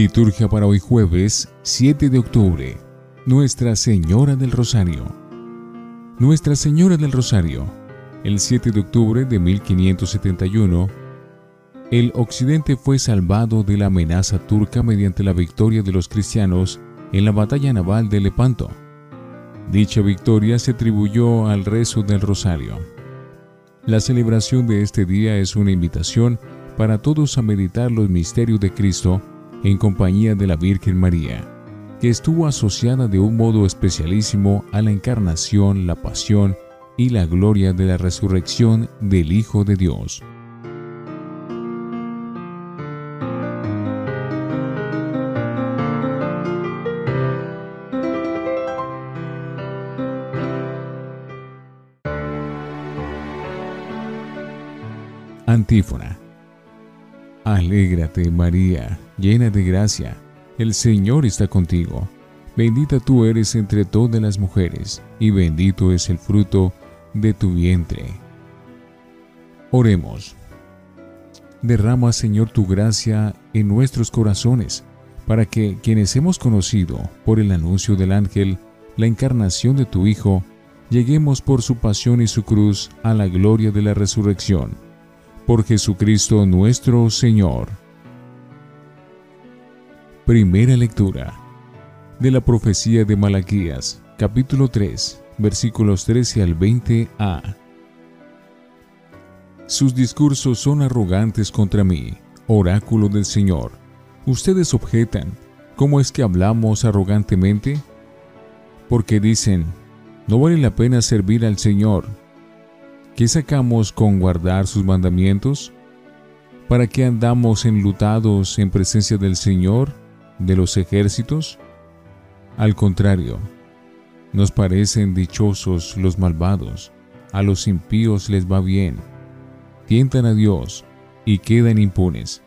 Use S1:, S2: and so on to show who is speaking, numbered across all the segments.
S1: Liturgia para hoy jueves 7 de octubre. Nuestra Señora del Rosario. Nuestra Señora del Rosario. El 7 de octubre de 1571, el occidente fue salvado de la amenaza turca mediante la victoria de los cristianos en la batalla naval de Lepanto. Dicha victoria se atribuyó al rezo del Rosario. La celebración de este día es una invitación para todos a meditar los misterios de Cristo en compañía de la Virgen María, que estuvo asociada de un modo especialísimo a la encarnación, la pasión y la gloria de la resurrección del Hijo de Dios. Antífona. Alégrate María llena de gracia, el Señor está contigo. Bendita tú eres entre todas las mujeres, y bendito es el fruto de tu vientre. Oremos. Derrama, Señor, tu gracia en nuestros corazones, para que quienes hemos conocido por el anuncio del ángel la encarnación de tu Hijo, lleguemos por su pasión y su cruz a la gloria de la resurrección. Por Jesucristo nuestro Señor. Primera lectura de la profecía de Malaquías, capítulo 3, versículos 13 al 20a. Sus discursos son arrogantes contra mí, oráculo del Señor. Ustedes objetan, ¿cómo es que hablamos arrogantemente? Porque dicen, no vale la pena servir al Señor. ¿Qué sacamos con guardar sus mandamientos? ¿Para qué andamos enlutados en presencia del Señor? de los ejércitos? Al contrario, nos parecen dichosos los malvados, a los impíos les va bien, tientan a Dios y quedan impunes.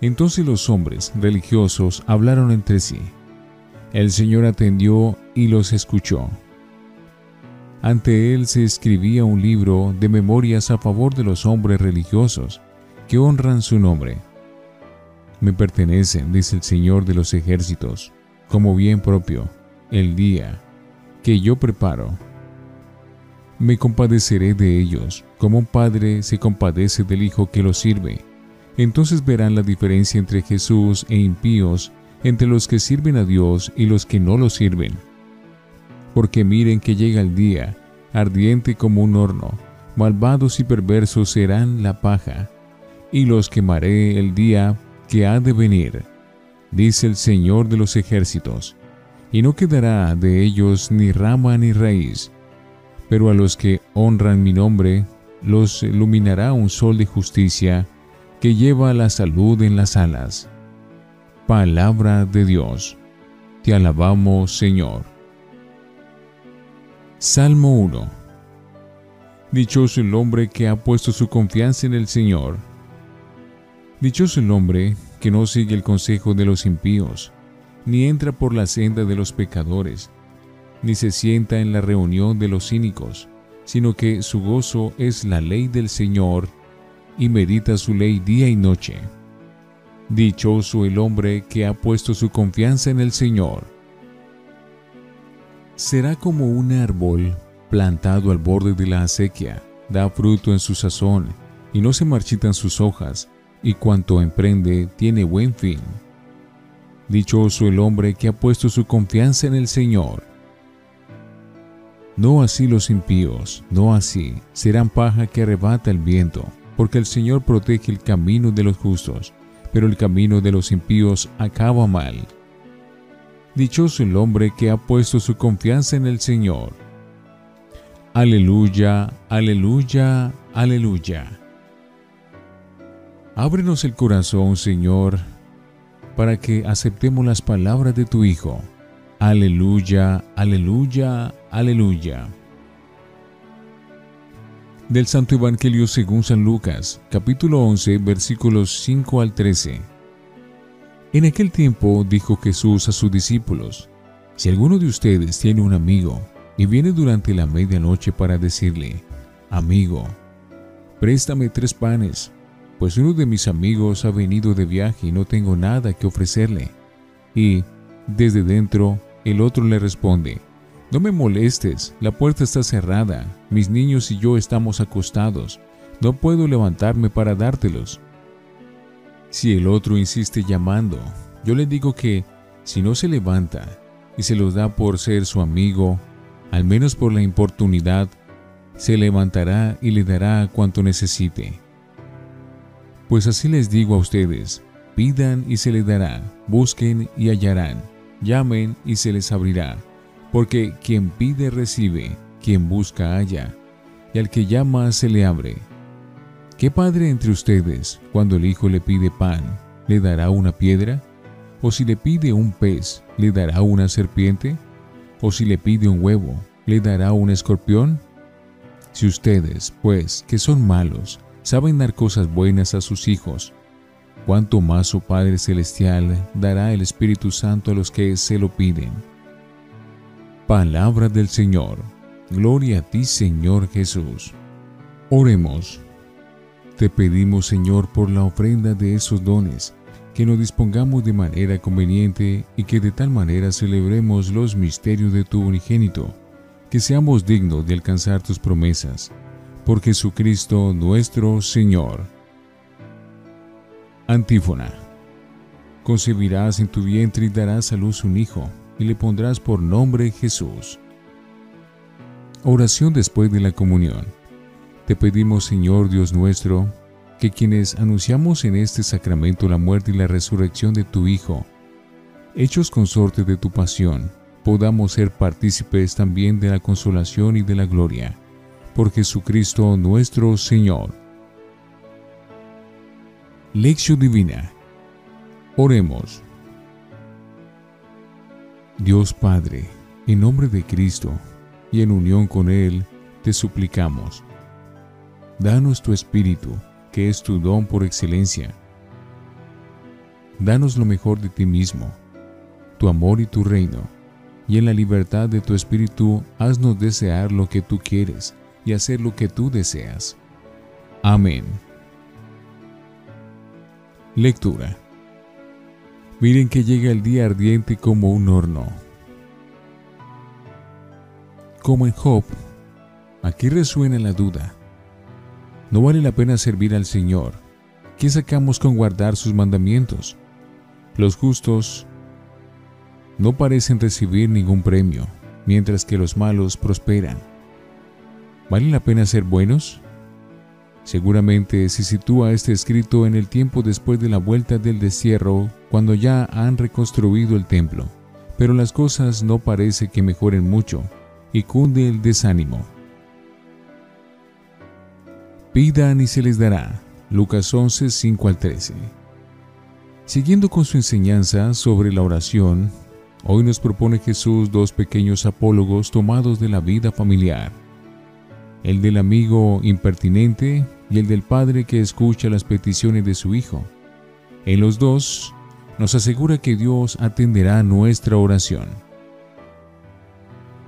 S1: Entonces los hombres religiosos hablaron entre sí. El Señor atendió y los escuchó. Ante él se escribía un libro de memorias a favor de los hombres religiosos que honran su nombre me pertenecen, dice el Señor de los ejércitos, como bien propio, el día que yo preparo. Me compadeceré de ellos, como un padre se compadece del hijo que lo sirve. Entonces verán la diferencia entre Jesús e impíos, entre los que sirven a Dios y los que no lo sirven. Porque miren que llega el día, ardiente como un horno, malvados y perversos serán la paja, y los quemaré el día que ha de venir, dice el Señor de los ejércitos, y no quedará de ellos ni rama ni raíz, pero a los que honran mi nombre los iluminará un sol de justicia que lleva la salud en las alas. Palabra de Dios. Te alabamos, Señor. Salmo 1. Dichoso el hombre que ha puesto su confianza en el Señor Dichoso el hombre que no sigue el consejo de los impíos, ni entra por la senda de los pecadores, ni se sienta en la reunión de los cínicos, sino que su gozo es la ley del Señor, y medita su ley día y noche. Dichoso el hombre que ha puesto su confianza en el Señor. Será como un árbol plantado al borde de la acequia, da fruto en su sazón, y no se marchitan sus hojas, y cuanto emprende tiene buen fin. Dichoso el hombre que ha puesto su confianza en el Señor. No así los impíos, no así, serán paja que arrebata el viento, porque el Señor protege el camino de los justos, pero el camino de los impíos acaba mal. Dichoso el hombre que ha puesto su confianza en el Señor. Aleluya, aleluya, aleluya. Ábrenos el corazón, Señor, para que aceptemos las palabras de tu Hijo. Aleluya, aleluya, aleluya. Del Santo Evangelio según San Lucas, capítulo 11, versículos 5 al 13. En aquel tiempo dijo Jesús a sus discípulos, Si alguno de ustedes tiene un amigo y viene durante la medianoche para decirle, Amigo, préstame tres panes pues uno de mis amigos ha venido de viaje y no tengo nada que ofrecerle. Y, desde dentro, el otro le responde, no me molestes, la puerta está cerrada, mis niños y yo estamos acostados, no puedo levantarme para dártelos. Si el otro insiste llamando, yo le digo que, si no se levanta y se los da por ser su amigo, al menos por la importunidad, se levantará y le dará cuanto necesite. Pues así les digo a ustedes, pidan y se les dará, busquen y hallarán, llamen y se les abrirá, porque quien pide recibe, quien busca halla, y al que llama se le abre. ¿Qué padre entre ustedes, cuando el hijo le pide pan, le dará una piedra? ¿O si le pide un pez, le dará una serpiente? ¿O si le pide un huevo, le dará un escorpión? Si ustedes, pues, que son malos, saben dar cosas buenas a sus hijos, cuánto más su Padre Celestial dará el Espíritu Santo a los que se lo piden. Palabra del Señor. Gloria a ti, Señor Jesús. Oremos. Te pedimos, Señor, por la ofrenda de esos dones, que nos dispongamos de manera conveniente y que de tal manera celebremos los misterios de tu unigénito que seamos dignos de alcanzar tus promesas. Por Jesucristo nuestro Señor. Antífona. Concebirás en tu vientre y darás a luz un hijo, y le pondrás por nombre Jesús. Oración después de la comunión. Te pedimos, Señor Dios nuestro, que quienes anunciamos en este sacramento la muerte y la resurrección de tu Hijo, hechos consorte de tu pasión, podamos ser partícipes también de la consolación y de la gloria. Por Jesucristo nuestro Señor. Lección Divina. Oremos. Dios Padre, en nombre de Cristo y en unión con Él, te suplicamos. Danos tu Espíritu, que es tu don por excelencia. Danos lo mejor de ti mismo, tu amor y tu reino y en la libertad de tu espíritu haznos desear lo que tú quieres y hacer lo que tú deseas. Amén. Lectura. Miren que llega el día ardiente como un horno. Como en Job, aquí resuena la duda. No vale la pena servir al Señor. ¿Qué sacamos con guardar sus mandamientos? Los justos no parecen recibir ningún premio, mientras que los malos prosperan. ¿Vale la pena ser buenos? Seguramente se sitúa este escrito en el tiempo después de la vuelta del destierro, cuando ya han reconstruido el templo, pero las cosas no parece que mejoren mucho, y cunde el desánimo. Pidan y se les dará. Lucas 11, 5 al 13. Siguiendo con su enseñanza sobre la oración, Hoy nos propone Jesús dos pequeños apólogos tomados de la vida familiar, el del amigo impertinente y el del padre que escucha las peticiones de su hijo. En los dos nos asegura que Dios atenderá nuestra oración.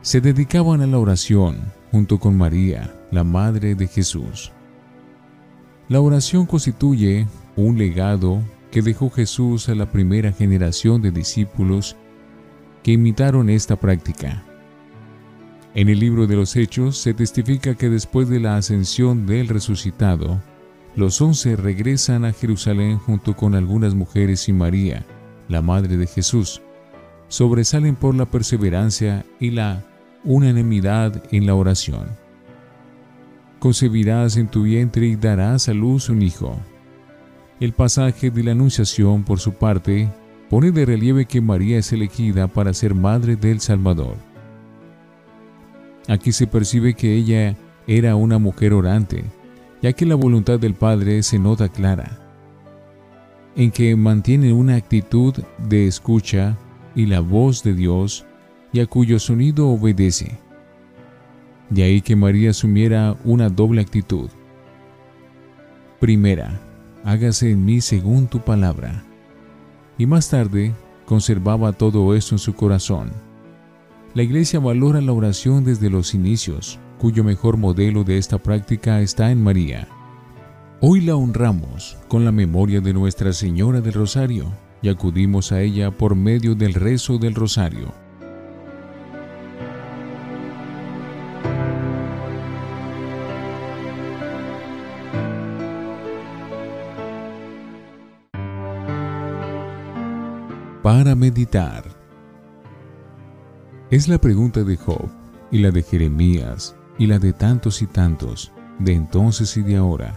S1: Se dedicaban a la oración junto con María, la Madre de Jesús. La oración constituye un legado que dejó Jesús a la primera generación de discípulos que imitaron esta práctica. En el libro de los Hechos se testifica que después de la ascensión del resucitado, los once regresan a Jerusalén junto con algunas mujeres y María, la madre de Jesús. Sobresalen por la perseverancia y la unanimidad en la oración. Concebirás en tu vientre y darás a luz un hijo. El pasaje de la Anunciación, por su parte, pone de relieve que María es elegida para ser madre del Salvador. Aquí se percibe que ella era una mujer orante, ya que la voluntad del Padre se nota clara, en que mantiene una actitud de escucha y la voz de Dios y a cuyo sonido obedece. De ahí que María asumiera una doble actitud. Primera, hágase en mí según tu palabra y más tarde conservaba todo esto en su corazón. La Iglesia valora la oración desde los inicios, cuyo mejor modelo de esta práctica está en María. Hoy la honramos con la memoria de Nuestra Señora del Rosario y acudimos a ella por medio del rezo del Rosario. Para meditar. Es la pregunta de Job y la de Jeremías y la de tantos y tantos, de entonces y de ahora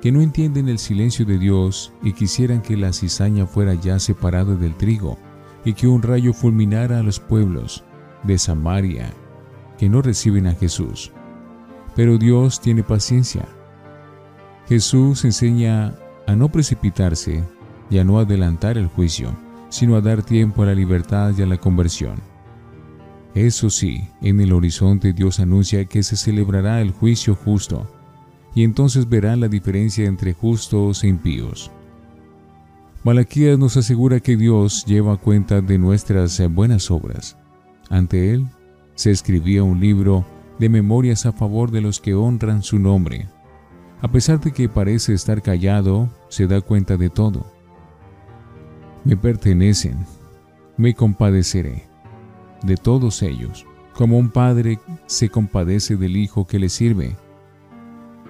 S1: que no entienden el silencio de Dios y quisieran que la cizaña fuera ya separada del trigo y que un rayo fulminara a los pueblos de Samaria que no reciben a Jesús. Pero Dios tiene paciencia. Jesús enseña a no precipitarse y a no adelantar el juicio, sino a dar tiempo a la libertad y a la conversión. Eso sí, en el horizonte Dios anuncia que se celebrará el juicio justo y entonces verán la diferencia entre justos e impíos. Malaquías nos asegura que Dios lleva cuenta de nuestras buenas obras. Ante Él se escribía un libro de memorias a favor de los que honran su nombre. A pesar de que parece estar callado, se da cuenta de todo. Me pertenecen, me compadeceré de todos ellos, como un padre se compadece del hijo que le sirve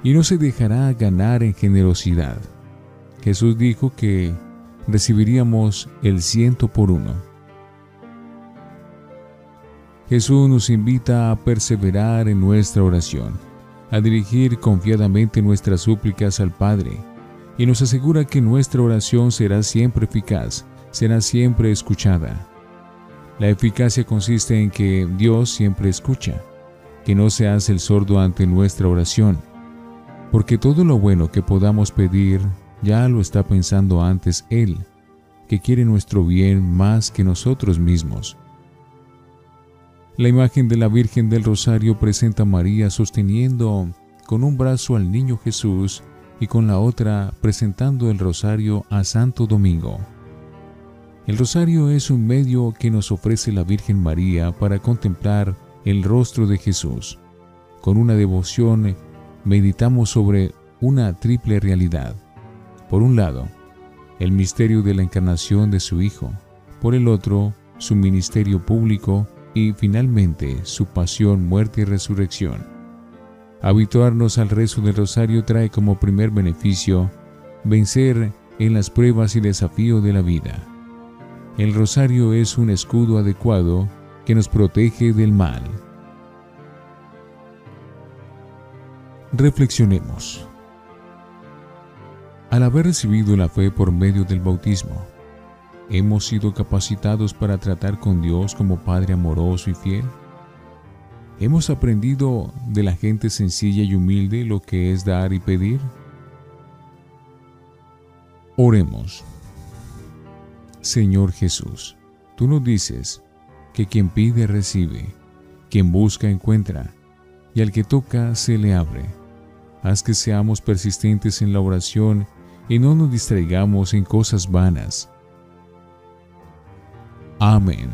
S1: y no se dejará ganar en generosidad. Jesús dijo que recibiríamos el ciento por uno. Jesús nos invita a perseverar en nuestra oración, a dirigir confiadamente nuestras súplicas al Padre, y nos asegura que nuestra oración será siempre eficaz, será siempre escuchada. La eficacia consiste en que Dios siempre escucha, que no se hace el sordo ante nuestra oración, porque todo lo bueno que podamos pedir ya lo está pensando antes Él, que quiere nuestro bien más que nosotros mismos. La imagen de la Virgen del Rosario presenta a María sosteniendo con un brazo al niño Jesús y con la otra presentando el rosario a Santo Domingo. El rosario es un medio que nos ofrece la Virgen María para contemplar el rostro de Jesús, con una devoción meditamos sobre una triple realidad. Por un lado, el misterio de la encarnación de su Hijo, por el otro, su ministerio público y finalmente su pasión, muerte y resurrección. Habituarnos al rezo del rosario trae como primer beneficio vencer en las pruebas y desafíos de la vida. El rosario es un escudo adecuado que nos protege del mal. Reflexionemos. Al haber recibido la fe por medio del bautismo, ¿hemos sido capacitados para tratar con Dios como Padre amoroso y fiel? ¿Hemos aprendido de la gente sencilla y humilde lo que es dar y pedir? Oremos. Señor Jesús, tú nos dices que quien pide recibe, quien busca encuentra, y al que toca se le abre. Haz que seamos persistentes en la oración y no nos distraigamos en cosas vanas. Amén.